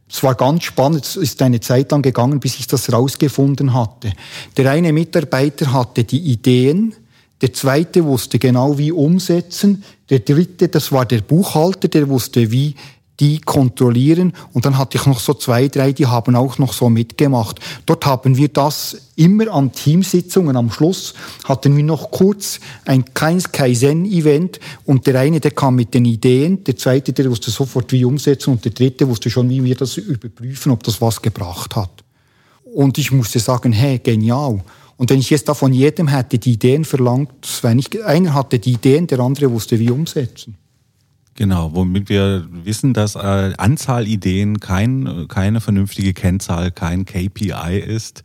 Es war ganz spannend, es ist eine Zeit lang gegangen, bis ich das rausgefunden hatte. Der eine Mitarbeiter hatte die Ideen, der zweite wusste genau wie umsetzen, der dritte, das war der Buchhalter, der wusste wie die kontrollieren. Und dann hatte ich noch so zwei, drei, die haben auch noch so mitgemacht. Dort haben wir das immer an Teamsitzungen. Am Schluss hatten wir noch kurz ein kleines Kaizen-Event und der eine, der kam mit den Ideen, der zweite, der wusste sofort wie umsetzen und der dritte wusste schon, wie wir das überprüfen, ob das was gebracht hat. Und ich musste sagen, hey, genial. Und wenn ich jetzt da von jedem hätte die Ideen verlangt, wenn ich, einer hatte die Ideen, der andere wusste wie umsetzen. Genau, womit wir wissen, dass äh, Anzahl Ideen kein, keine vernünftige Kennzahl, kein KPI ist,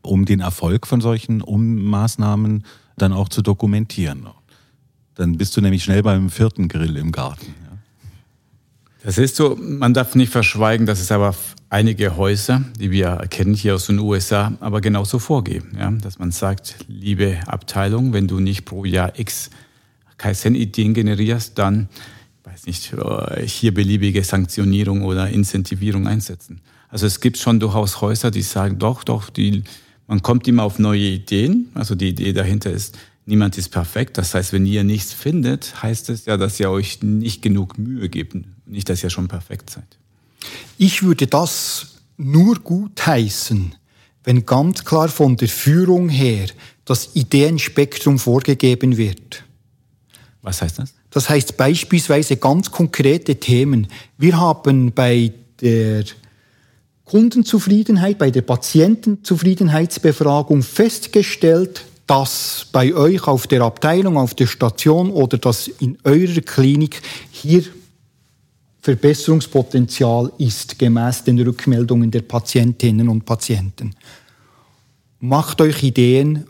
um den Erfolg von solchen Ummaßnahmen dann auch zu dokumentieren. Dann bist du nämlich schnell beim vierten Grill im Garten. Das ist so, man darf nicht verschweigen, dass es aber einige Häuser, die wir erkennen hier aus den USA, aber genauso vorgeben. Ja? Dass man sagt, liebe Abteilung, wenn du nicht pro Jahr X Kaizen-Ideen generierst, dann, weiß nicht, äh, hier beliebige Sanktionierung oder Incentivierung einsetzen. Also es gibt schon durchaus Häuser, die sagen, doch, doch, die, man kommt immer auf neue Ideen. Also die Idee dahinter ist, niemand ist perfekt. Das heißt, wenn ihr nichts findet, heißt es ja, dass ihr euch nicht genug Mühe gebt. Nicht, dass ihr schon perfekt seid. Ich würde das nur gut heißen, wenn ganz klar von der Führung her das Ideenspektrum vorgegeben wird. Was heißt das? Das heißt beispielsweise ganz konkrete Themen. Wir haben bei der Kundenzufriedenheit, bei der Patientenzufriedenheitsbefragung festgestellt, dass bei euch auf der Abteilung, auf der Station oder dass in eurer Klinik hier Verbesserungspotenzial ist, gemäß den Rückmeldungen der Patientinnen und Patienten. Macht euch Ideen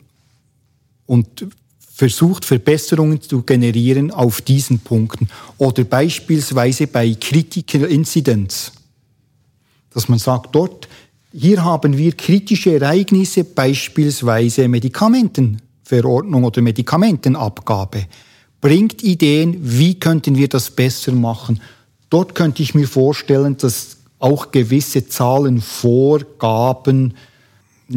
und versucht Verbesserungen zu generieren auf diesen Punkten. Oder beispielsweise bei Critical Incidents, dass man sagt, dort hier haben wir kritische Ereignisse, beispielsweise Medikamentenverordnung oder Medikamentenabgabe. Bringt Ideen, wie könnten wir das besser machen? Dort könnte ich mir vorstellen, dass auch gewisse Zahlenvorgaben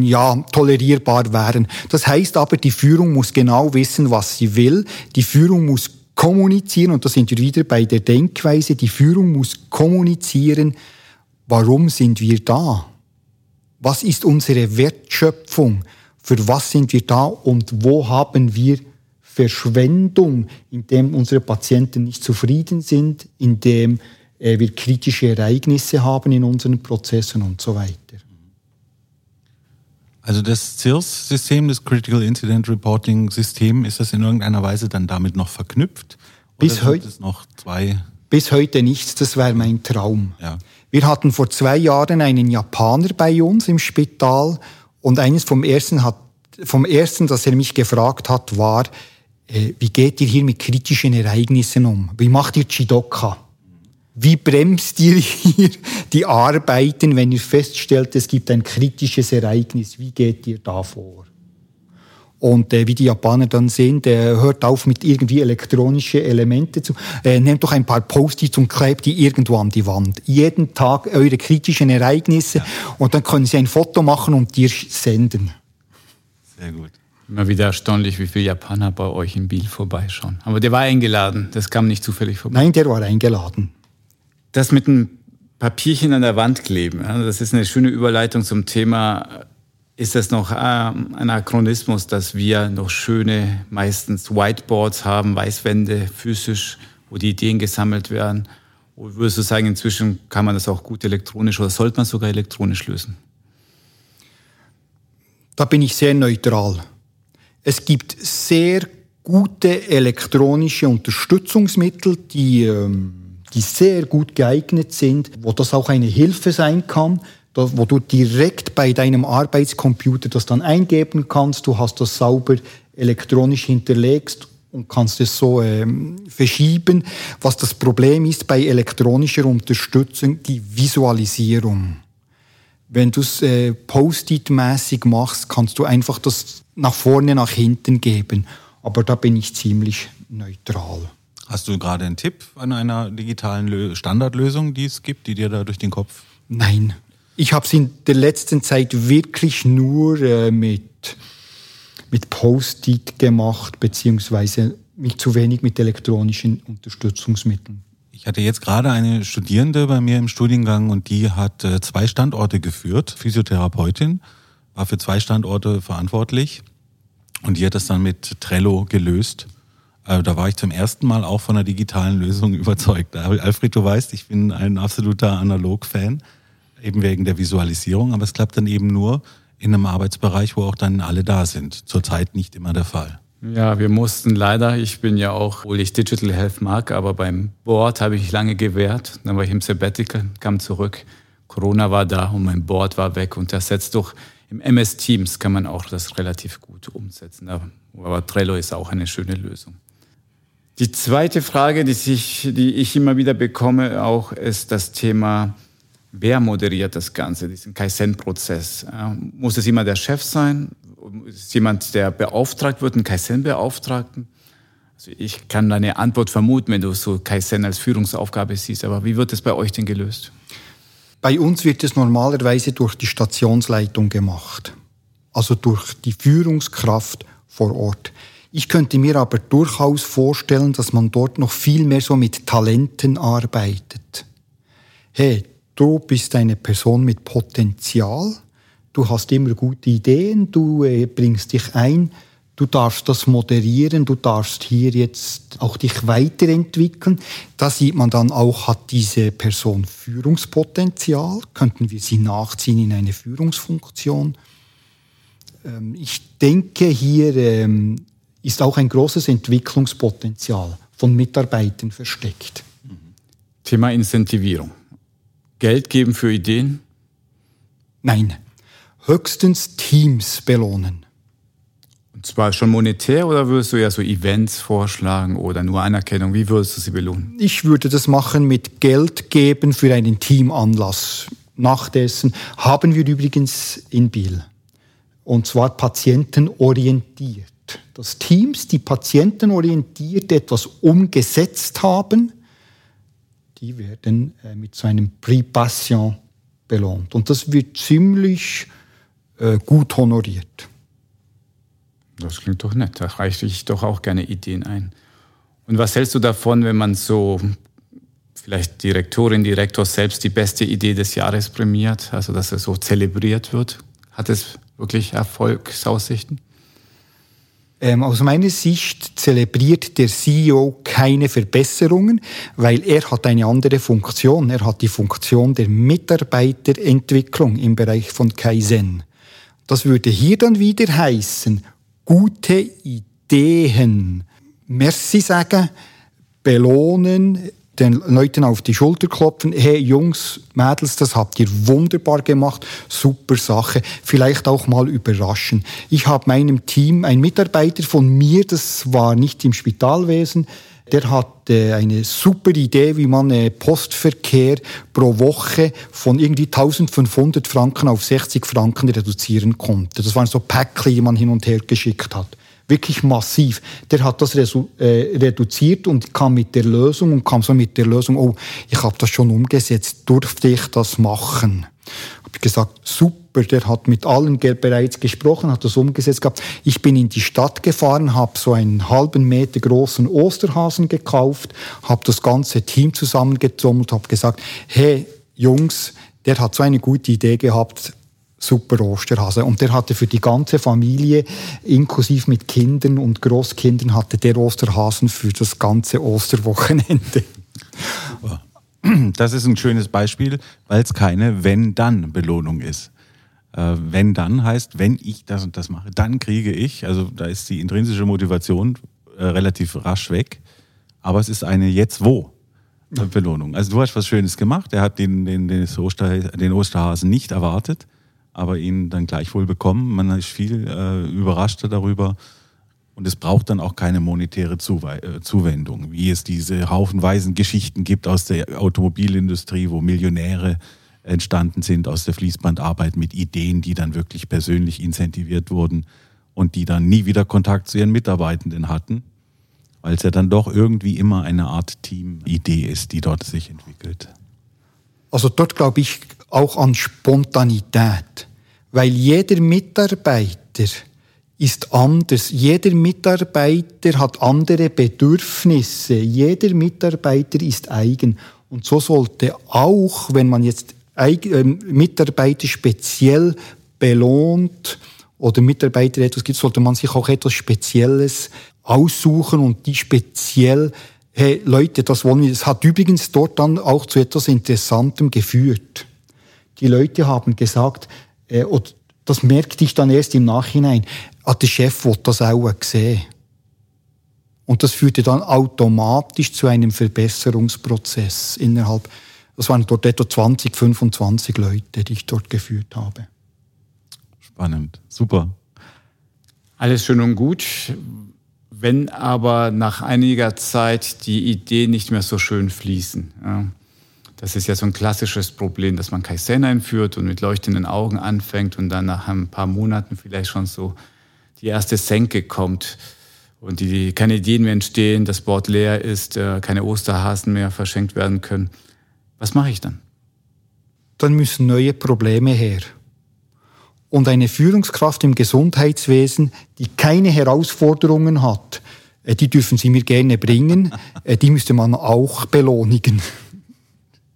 ja, tolerierbar wären. Das heißt aber, die Führung muss genau wissen, was sie will. Die Führung muss kommunizieren, und da sind wir wieder bei der Denkweise, die Führung muss kommunizieren, warum sind wir da? Was ist unsere Wertschöpfung? Für was sind wir da und wo haben wir Verschwendung, indem unsere Patienten nicht zufrieden sind, indem äh, wir kritische Ereignisse haben in unseren Prozessen und so weiter. Also das CIRS-System, das Critical Incident Reporting System, ist das in irgendeiner Weise dann damit noch verknüpft? Bis heute noch zwei. Bis heute nichts. Das wäre mein Traum. Ja. Wir hatten vor zwei Jahren einen Japaner bei uns im Spital und eines vom ersten, hat, vom ersten, das er mich gefragt hat, war, äh, wie geht ihr hier mit kritischen Ereignissen um? Wie macht ihr Chidoka? Wie bremst ihr hier die Arbeiten, wenn ihr feststellt, es gibt ein kritisches Ereignis? Wie geht ihr da vor? Und äh, wie die Japaner dann sehen, der hört auf mit irgendwie elektronische Elemente zu. Äh, nehmt doch ein paar Post-its und klebt die irgendwo an die Wand. Jeden Tag eure kritischen Ereignisse ja. und dann können Sie ein Foto machen und dir senden. Sehr gut. Immer wieder erstaunlich, wie viele Japaner bei euch im Biel vorbeischauen. Aber der war eingeladen, das kam nicht zufällig vorbei. Nein, der war eingeladen. Das mit dem Papierchen an der Wand kleben, das ist eine schöne Überleitung zum Thema ist es noch ähm, ein Anachronismus, dass wir noch schöne, meistens Whiteboards haben, Weißwände, physisch, wo die Ideen gesammelt werden. Oder würdest du sagen, inzwischen kann man das auch gut elektronisch oder sollte man sogar elektronisch lösen? Da bin ich sehr neutral. Es gibt sehr gute elektronische Unterstützungsmittel, die, ähm, die sehr gut geeignet sind, wo das auch eine Hilfe sein kann wo du direkt bei deinem Arbeitscomputer das dann eingeben kannst. Du hast das sauber elektronisch hinterlegst und kannst es so ähm, verschieben. Was das Problem ist bei elektronischer Unterstützung, die Visualisierung. Wenn du es äh, Post-it-mäßig machst, kannst du einfach das nach vorne, nach hinten geben. Aber da bin ich ziemlich neutral. Hast du gerade einen Tipp an einer digitalen Standardlösung, die es gibt, die dir da durch den Kopf? Nein, ich habe es in der letzten Zeit wirklich nur äh, mit, mit Post-it gemacht, beziehungsweise mit zu wenig mit elektronischen Unterstützungsmitteln. Ich hatte jetzt gerade eine Studierende bei mir im Studiengang und die hat äh, zwei Standorte geführt, Physiotherapeutin, war für zwei Standorte verantwortlich und die hat das dann mit Trello gelöst. Äh, da war ich zum ersten Mal auch von einer digitalen Lösung überzeugt. Alfred, du weißt, ich bin ein absoluter Analog-Fan eben wegen der Visualisierung, aber es klappt dann eben nur in einem Arbeitsbereich, wo auch dann alle da sind. Zurzeit nicht immer der Fall. Ja, wir mussten leider, ich bin ja auch, obwohl ich Digital Health mag, aber beim Board habe ich lange gewehrt. Dann war ich im Sabbatical, kam zurück. Corona war da und mein Board war weg und das setzt doch im MS Teams kann man auch das relativ gut umsetzen. Aber Trello ist auch eine schöne Lösung. Die zweite Frage, die, sich, die ich immer wieder bekomme, auch ist das Thema, wer moderiert das Ganze, diesen Kaizen-Prozess? Muss es immer der Chef sein? Ist jemand, der beauftragt wird, einen Kaizen-Beauftragten? Also ich kann deine Antwort vermuten, wenn du so Kaizen als Führungsaufgabe siehst, aber wie wird es bei euch denn gelöst? Bei uns wird es normalerweise durch die Stationsleitung gemacht, also durch die Führungskraft vor Ort. Ich könnte mir aber durchaus vorstellen, dass man dort noch viel mehr so mit Talenten arbeitet. Hey, du bist eine Person mit Potenzial, du hast immer gute Ideen, du äh, bringst dich ein, du darfst das moderieren, du darfst hier jetzt auch dich weiterentwickeln. Da sieht man dann auch, hat diese Person Führungspotenzial, könnten wir sie nachziehen in eine Führungsfunktion. Ähm, ich denke, hier ähm, ist auch ein großes Entwicklungspotenzial von Mitarbeitern versteckt. Thema Incentivierung. Geld geben für Ideen? Nein, höchstens Teams belohnen. Und zwar schon monetär oder würdest du ja so Events vorschlagen oder nur Anerkennung? Wie würdest du sie belohnen? Ich würde das machen mit Geld geben für einen Teamanlass. Nach dessen haben wir übrigens in Biel. Und zwar patientenorientiert dass Teams, die patientenorientiert etwas umgesetzt haben, die werden äh, mit so einem Prix Patient belohnt. Und das wird ziemlich äh, gut honoriert. Das klingt doch nett. Da reiche ich doch auch gerne Ideen ein. Und was hältst du davon, wenn man so vielleicht Direktorin, Direktor selbst die beste Idee des Jahres prämiert, also dass er so zelebriert wird? Hat es wirklich Erfolgsaussichten? Ähm, aus meiner Sicht zelebriert der CEO keine Verbesserungen, weil er hat eine andere Funktion. Er hat die Funktion der Mitarbeiterentwicklung im Bereich von Kaizen. Das würde hier dann wieder heißen, gute Ideen, Merci sagen, belohnen, den Leuten auf die Schulter klopfen, hey Jungs, Mädels, das habt ihr wunderbar gemacht, super Sache, vielleicht auch mal überraschen. Ich habe meinem Team, ein Mitarbeiter von mir, das war nicht im Spitalwesen, der hat äh, eine super Idee, wie man äh, Postverkehr pro Woche von irgendwie 1500 Franken auf 60 Franken reduzieren konnte. Das waren so Päckchen, die man hin und her geschickt hat wirklich massiv. Der hat das äh, reduziert und kam mit der Lösung und kam so mit der Lösung, oh, ich habe das schon umgesetzt, durfte ich das machen? Habe gesagt, super, der hat mit allen bereits gesprochen, hat das umgesetzt gehabt. Ich bin in die Stadt gefahren, habe so einen halben Meter großen Osterhasen gekauft, habe das ganze Team zusammengetrommelt, habe gesagt, hey Jungs, der hat so eine gute Idee gehabt, super Osterhase. Und der hatte für die ganze Familie, inklusive mit Kindern und Großkindern, hatte der Osterhasen für das ganze Osterwochenende. Das ist ein schönes Beispiel, weil es keine Wenn-Dann-Belohnung ist. Äh, wenn dann heißt, wenn ich das und das mache, dann kriege ich. Also da ist die intrinsische Motivation äh, relativ rasch weg. Aber es ist eine Jetzt-Wo. Belohnung. Also du hast was Schönes gemacht. Er hat den, den, den, Oster, den Osterhasen nicht erwartet aber ihn dann gleichwohl bekommen. Man ist viel äh, überraschter darüber. Und es braucht dann auch keine monetäre äh, Zuwendung, wie es diese haufenweisen Geschichten gibt aus der Automobilindustrie, wo Millionäre entstanden sind aus der Fließbandarbeit mit Ideen, die dann wirklich persönlich incentiviert wurden und die dann nie wieder Kontakt zu ihren Mitarbeitenden hatten, weil es ja dann doch irgendwie immer eine Art Team-Idee ist, die dort sich entwickelt. Also dort glaube ich auch an Spontanität, weil jeder Mitarbeiter ist anders. Jeder Mitarbeiter hat andere Bedürfnisse. Jeder Mitarbeiter ist eigen. Und so sollte auch, wenn man jetzt ähm, Mitarbeiter speziell belohnt oder Mitarbeiter etwas gibt, sollte man sich auch etwas Spezielles aussuchen und die speziell hey Leute, das wollen wir. Das hat übrigens dort dann auch zu etwas Interessantem geführt. Die Leute haben gesagt, äh, oder das merkte ich dann erst im Nachhinein, ah, der Chef wollte das auch sehen. Und das führte dann automatisch zu einem Verbesserungsprozess innerhalb, das waren dort etwa 20, 25 Leute, die ich dort geführt habe. Spannend, super. Alles schön und gut Wenn aber nach einiger Zeit die Ideen nicht mehr so schön fließen, ja, das ist ja so ein klassisches Problem, dass man Kaizen einführt und mit leuchtenden Augen anfängt und dann nach ein paar Monaten vielleicht schon so die erste Senke kommt und die, keine Ideen mehr entstehen, das Board leer ist, äh, keine Osterhasen mehr verschenkt werden können. Was mache ich dann? Dann müssen neue Probleme her. Und eine Führungskraft im Gesundheitswesen, die keine Herausforderungen hat, äh, die dürfen Sie mir gerne bringen, äh, die müsste man auch belohnigen.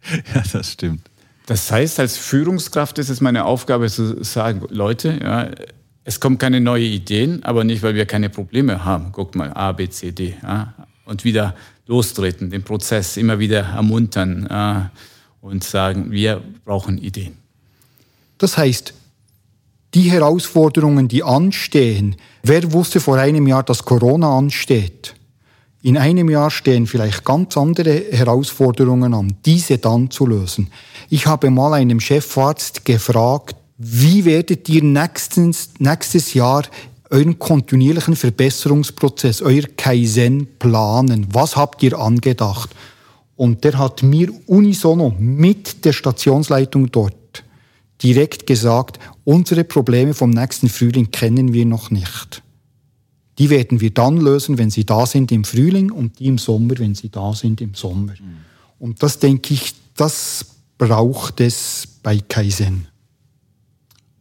Ja, das stimmt. Das heißt, als Führungskraft ist es meine Aufgabe zu sagen, Leute, ja, es kommen keine neuen Ideen, aber nicht, weil wir keine Probleme haben. Guckt mal, A, B, C, D. Ja, und wieder lostreten, den Prozess immer wieder ermuntern ja, und sagen, wir brauchen Ideen. Das heißt, die Herausforderungen, die anstehen, wer wusste vor einem Jahr, dass Corona ansteht? In einem Jahr stehen vielleicht ganz andere Herausforderungen an, diese dann zu lösen. Ich habe mal einem Chefarzt gefragt, wie werdet ihr nächstens, nächstes Jahr euren kontinuierlichen Verbesserungsprozess, euer Kaizen planen? Was habt ihr angedacht? Und der hat mir unisono mit der Stationsleitung dort direkt gesagt, unsere Probleme vom nächsten Frühling kennen wir noch nicht. Die werden wir dann lösen, wenn sie da sind im Frühling und die im Sommer, wenn sie da sind im Sommer. Mhm. Und das denke ich, das braucht es bei Kaizen.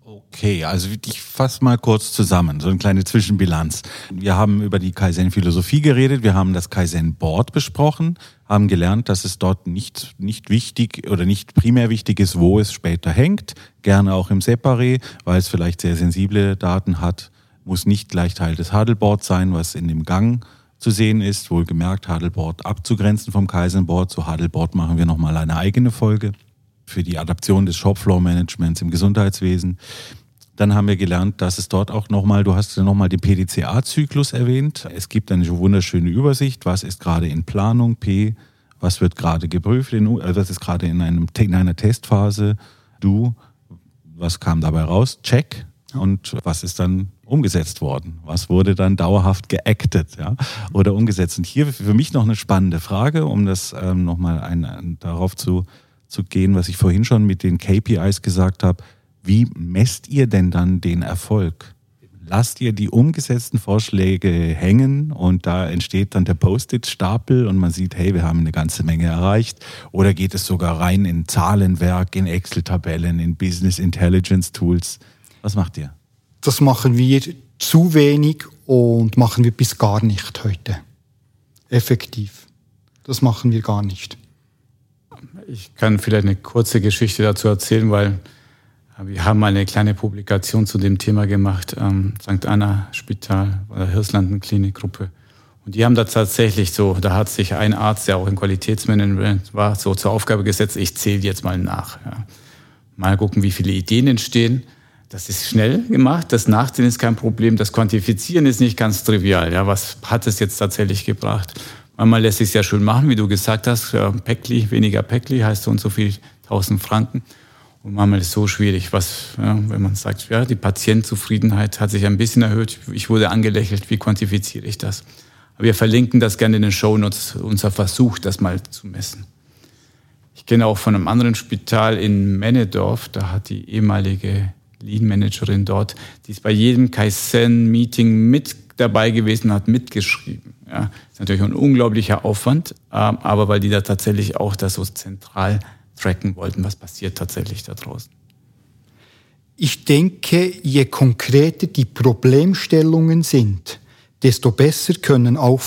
Okay, also ich fasse mal kurz zusammen, so eine kleine Zwischenbilanz. Wir haben über die Kaizen-Philosophie geredet, wir haben das Kaizen-Board besprochen, haben gelernt, dass es dort nicht, nicht wichtig oder nicht primär wichtig ist, wo es später hängt, gerne auch im Separé, weil es vielleicht sehr sensible Daten hat, muss nicht gleich Teil des Huddleboard sein, was in dem Gang zu sehen ist, wohlgemerkt Huddleboard abzugrenzen vom Kaizen-Board. Zu Huddleboard machen wir nochmal eine eigene Folge für die Adaption des Shopfloor-Managements im Gesundheitswesen. Dann haben wir gelernt, dass es dort auch nochmal, du hast ja nochmal den PDCA-Zyklus erwähnt. Es gibt eine wunderschöne Übersicht, was ist gerade in Planung, P, was wird gerade geprüft, in, äh, was ist gerade in, einem, in einer Testphase, du, was kam dabei raus, check, und was ist dann umgesetzt worden? Was wurde dann dauerhaft geactet ja? oder umgesetzt? Und hier für mich noch eine spannende Frage, um das ähm, nochmal ein, ein, darauf zu, zu gehen, was ich vorhin schon mit den KPIs gesagt habe. Wie messt ihr denn dann den Erfolg? Lasst ihr die umgesetzten Vorschläge hängen und da entsteht dann der Post-it-Stapel und man sieht, hey, wir haben eine ganze Menge erreicht? Oder geht es sogar rein in Zahlenwerk, in Excel-Tabellen, in Business Intelligence Tools? Was macht ihr? Das machen wir zu wenig und machen wir bis gar nicht heute. Effektiv. Das machen wir gar nicht. Ich kann vielleicht eine kurze Geschichte dazu erzählen, weil wir haben eine kleine Publikation zu dem Thema gemacht, ähm, St. Anna Spital oder Hirslanden Klinikgruppe. Und die haben da tatsächlich so, da hat sich ein Arzt, der auch im Qualitätsmanagement war, so zur Aufgabe gesetzt, ich zähle jetzt mal nach. Ja. Mal gucken, wie viele Ideen entstehen. Das ist schnell gemacht. Das Nachzählen ist kein Problem. Das Quantifizieren ist nicht ganz trivial. Ja, was hat es jetzt tatsächlich gebracht? Manchmal lässt sich ja schön machen, wie du gesagt hast. Päckli, weniger Päckli heißt so und so viel 1000 Franken. Und manchmal ist es so schwierig, was, ja, wenn man sagt, ja, die Patientenzufriedenheit hat sich ein bisschen erhöht. Ich wurde angelächelt. Wie quantifiziere ich das? Wir verlinken das gerne in den Shownotes, unser Versuch, das mal zu messen. Ich kenne auch von einem anderen Spital in Männedorf, da hat die ehemalige Lead-Managerin dort, die ist bei jedem Kaizen-Meeting mit dabei gewesen, hat mitgeschrieben. Ja, ist natürlich ein unglaublicher Aufwand, ähm, aber weil die da tatsächlich auch das so zentral tracken wollten, was passiert tatsächlich da draußen. Ich denke, je konkreter die Problemstellungen sind, desto besser können auch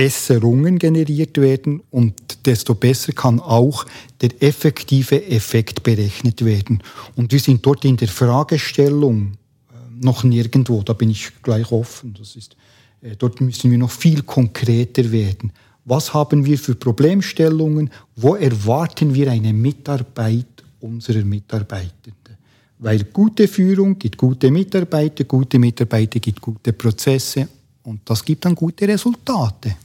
Verbesserungen generiert werden und desto besser kann auch der effektive Effekt berechnet werden. Und wir sind dort in der Fragestellung äh, noch nirgendwo, da bin ich gleich offen. Das ist, äh, dort müssen wir noch viel konkreter werden. Was haben wir für Problemstellungen? Wo erwarten wir eine Mitarbeit unserer Mitarbeitenden? Weil gute Führung gibt gute Mitarbeiter, gute Mitarbeiter gibt gute Prozesse und das gibt dann gute Resultate.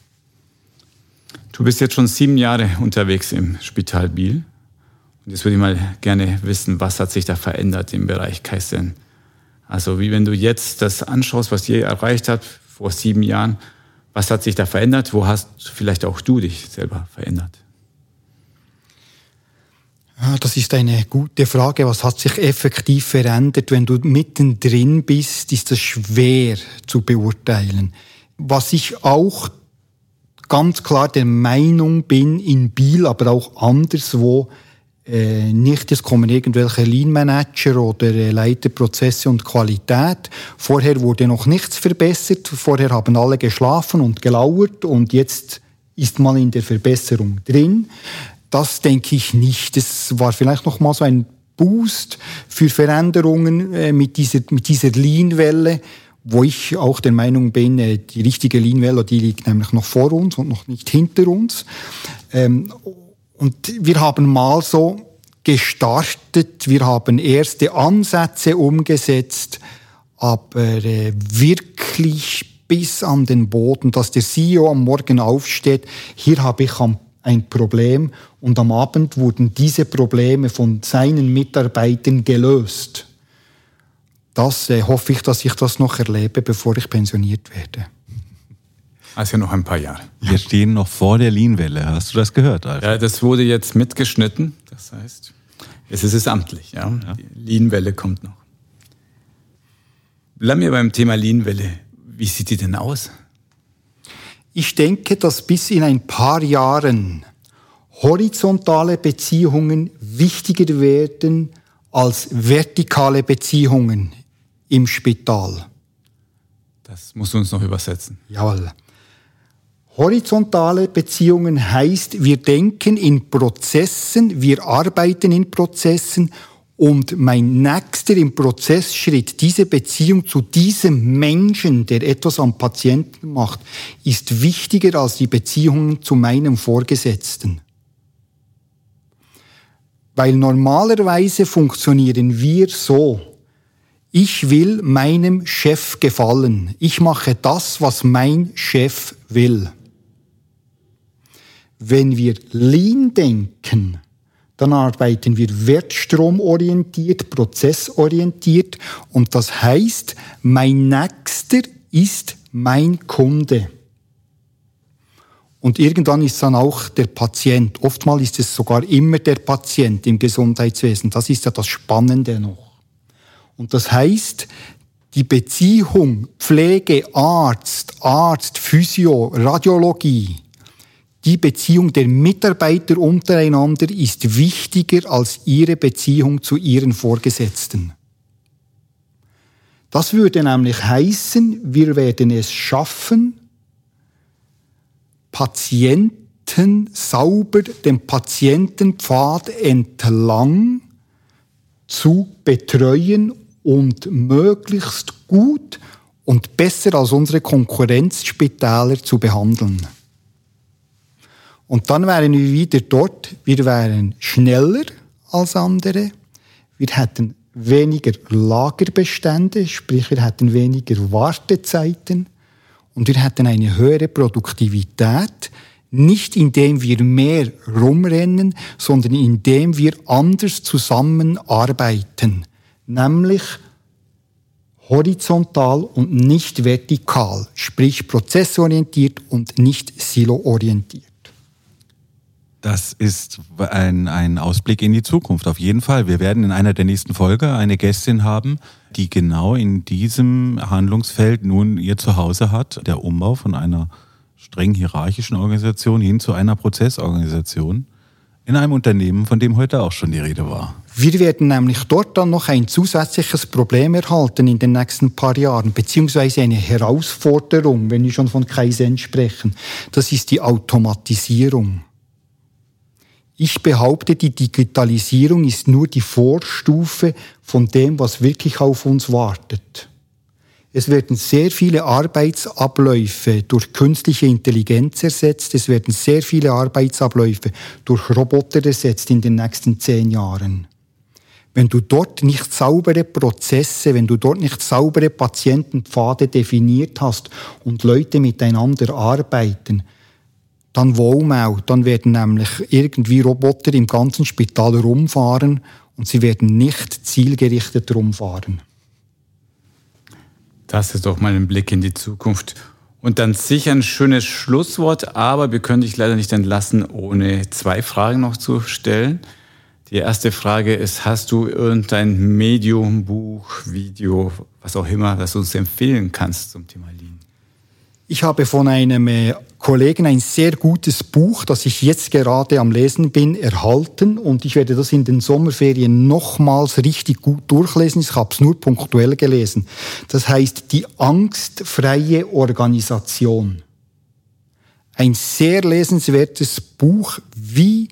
Du bist jetzt schon sieben Jahre unterwegs im Spital Biel. Und jetzt würde ich mal gerne wissen, was hat sich da verändert im Bereich Kaizen? Also wie wenn du jetzt das anschaust, was ihr erreicht habt vor sieben Jahren, Was hat sich da verändert? Wo hast vielleicht auch du dich selber verändert? Das ist eine gute Frage. Was hat sich effektiv verändert? Wenn du mittendrin bist, ist das schwer zu beurteilen. Was ich auch ganz klar der Meinung bin, in Biel, aber auch anderswo, äh, nicht, es kommen irgendwelche Lean Manager oder äh, Leiter Prozesse und Qualität. Vorher wurde noch nichts verbessert. Vorher haben alle geschlafen und gelauert und jetzt ist man in der Verbesserung drin. Das denke ich nicht. Es war vielleicht noch mal so ein Boost für Veränderungen äh, mit dieser, mit dieser Lean-Welle, wo ich auch der Meinung bin, äh, die richtige Lean-Welle, die liegt nämlich noch vor uns und noch nicht hinter uns. Ähm, und wir haben mal so gestartet, wir haben erste Ansätze umgesetzt, aber äh, wirklich bis an den Boden, dass der CEO am Morgen aufsteht, hier habe ich ein Problem und am Abend wurden diese Probleme von seinen Mitarbeitern gelöst. Das äh, hoffe ich, dass ich das noch erlebe, bevor ich pensioniert werde. Also noch ein paar Jahre. Wir stehen noch vor der Lean-Welle. Hast du das gehört? Alfred? Ja, das wurde jetzt mitgeschnitten. Das heißt, es ist es amtlich. Ja? ja. Die Lean-Welle kommt noch. Bleiben wir beim Thema Lean-Welle. Wie sieht die denn aus? Ich denke, dass bis in ein paar Jahren horizontale Beziehungen wichtiger werden als vertikale Beziehungen im Spital. Das musst du uns noch übersetzen. Jawohl. Horizontale Beziehungen heißt, wir denken in Prozessen, wir arbeiten in Prozessen und mein nächster im Prozessschritt, diese Beziehung zu diesem Menschen, der etwas am Patienten macht, ist wichtiger als die Beziehungen zu meinem Vorgesetzten. Weil normalerweise funktionieren wir so. Ich will meinem Chef gefallen. Ich mache das, was mein Chef will. Wenn wir Lean denken, dann arbeiten wir wertstromorientiert, prozessorientiert und das heißt, mein Nächster ist mein Kunde. Und irgendwann ist dann auch der Patient. Oftmals ist es sogar immer der Patient im Gesundheitswesen. Das ist ja das Spannende noch. Und das heißt, die Beziehung Pflege, Arzt, Arzt, Physio, Radiologie, die Beziehung der Mitarbeiter untereinander ist wichtiger als ihre Beziehung zu ihren Vorgesetzten. Das würde nämlich heißen, wir werden es schaffen, Patienten sauber den Patientenpfad entlang zu betreuen und möglichst gut und besser als unsere Konkurrenzspitäler zu behandeln. Und dann wären wir wieder dort, wir wären schneller als andere, wir hätten weniger Lagerbestände, sprich wir hätten weniger Wartezeiten und wir hätten eine höhere Produktivität, nicht indem wir mehr rumrennen, sondern indem wir anders zusammenarbeiten, nämlich horizontal und nicht vertikal, sprich prozessorientiert und nicht siloorientiert. Das ist ein, ein Ausblick in die Zukunft, auf jeden Fall. Wir werden in einer der nächsten Folge eine Gästin haben, die genau in diesem Handlungsfeld nun ihr Zuhause hat. Der Umbau von einer streng hierarchischen Organisation hin zu einer Prozessorganisation in einem Unternehmen, von dem heute auch schon die Rede war. Wir werden nämlich dort dann noch ein zusätzliches Problem erhalten in den nächsten paar Jahren, beziehungsweise eine Herausforderung, wenn wir schon von Kaizen sprechen. Das ist die Automatisierung. Ich behaupte, die Digitalisierung ist nur die Vorstufe von dem, was wirklich auf uns wartet. Es werden sehr viele Arbeitsabläufe durch künstliche Intelligenz ersetzt. Es werden sehr viele Arbeitsabläufe durch Roboter ersetzt in den nächsten zehn Jahren. Wenn du dort nicht saubere Prozesse, wenn du dort nicht saubere Patientenpfade definiert hast und Leute miteinander arbeiten, dann Wohlmau. Dann werden nämlich irgendwie Roboter im ganzen Spital rumfahren und sie werden nicht zielgerichtet rumfahren. Das ist doch mal ein Blick in die Zukunft. Und dann sicher ein schönes Schlusswort, aber wir können dich leider nicht entlassen, ohne zwei Fragen noch zu stellen. Die erste Frage ist, hast du irgendein Medium, Buch, Video, was auch immer, das du uns empfehlen kannst zum Thema Lean? Ich habe von einem äh, Kollegen ein sehr gutes Buch, das ich jetzt gerade am Lesen bin, erhalten und ich werde das in den Sommerferien nochmals richtig gut durchlesen. Ich habe es nur punktuell gelesen. Das heißt Die angstfreie Organisation. Ein sehr lesenswertes Buch, wie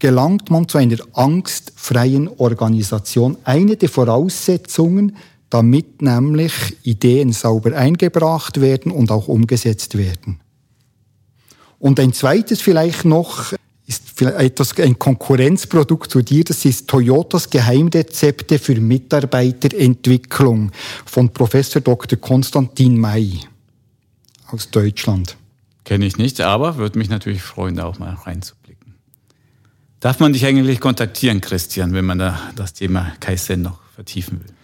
gelangt man zu einer angstfreien Organisation. Eine der Voraussetzungen, damit nämlich Ideen sauber eingebracht werden und auch umgesetzt werden. Und ein zweites vielleicht noch ist vielleicht etwas ein Konkurrenzprodukt zu dir, das ist Toyotas Geheimrezepte für Mitarbeiterentwicklung von Professor Dr. Konstantin May aus Deutschland. Kenne ich nicht, aber würde mich natürlich freuen, da auch mal reinzublicken. Darf man dich eigentlich kontaktieren, Christian, wenn man da das Thema Kaizen noch vertiefen will?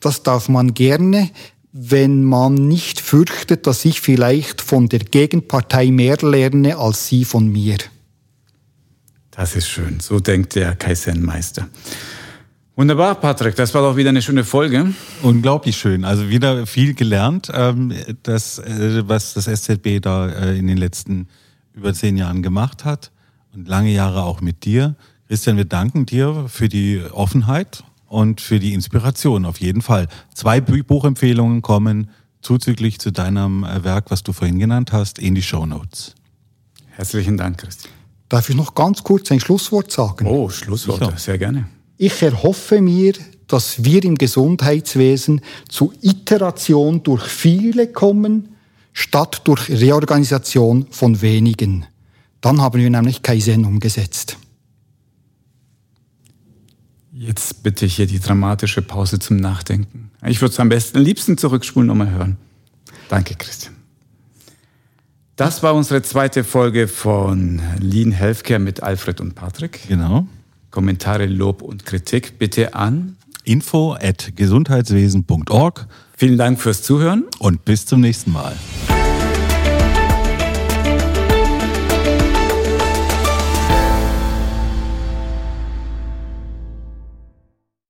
Das darf man gerne, wenn man nicht fürchtet, dass ich vielleicht von der Gegenpartei mehr lerne als sie von mir. Das ist schön. So denkt der Kaizen-Meister. Wunderbar, Patrick. Das war doch wieder eine schöne Folge. Unglaublich schön. Also wieder viel gelernt, ähm, das, äh, was das SZB da äh, in den letzten über zehn Jahren gemacht hat und lange Jahre auch mit dir. Christian, wir danken dir für die Offenheit und für die Inspiration auf jeden Fall. Zwei Buchempfehlungen kommen zuzüglich zu deinem äh, Werk, was du vorhin genannt hast, in die Show Notes. Herzlichen Dank, Christian. Darf ich noch ganz kurz ein Schlusswort sagen? Oh, Schlusswort, sehr gerne. Ich erhoffe mir, dass wir im Gesundheitswesen zu Iteration durch viele kommen, statt durch Reorganisation von wenigen. Dann haben wir nämlich Kaizen umgesetzt. Jetzt bitte hier die dramatische Pause zum Nachdenken. Ich würde es am besten, am liebsten zurückspulen und mal hören. Danke, Christian. Das war unsere zweite Folge von Lean Healthcare mit Alfred und Patrick. Genau. Kommentare, Lob und Kritik bitte an info at gesundheitswesen.org. Vielen Dank fürs Zuhören und bis zum nächsten Mal.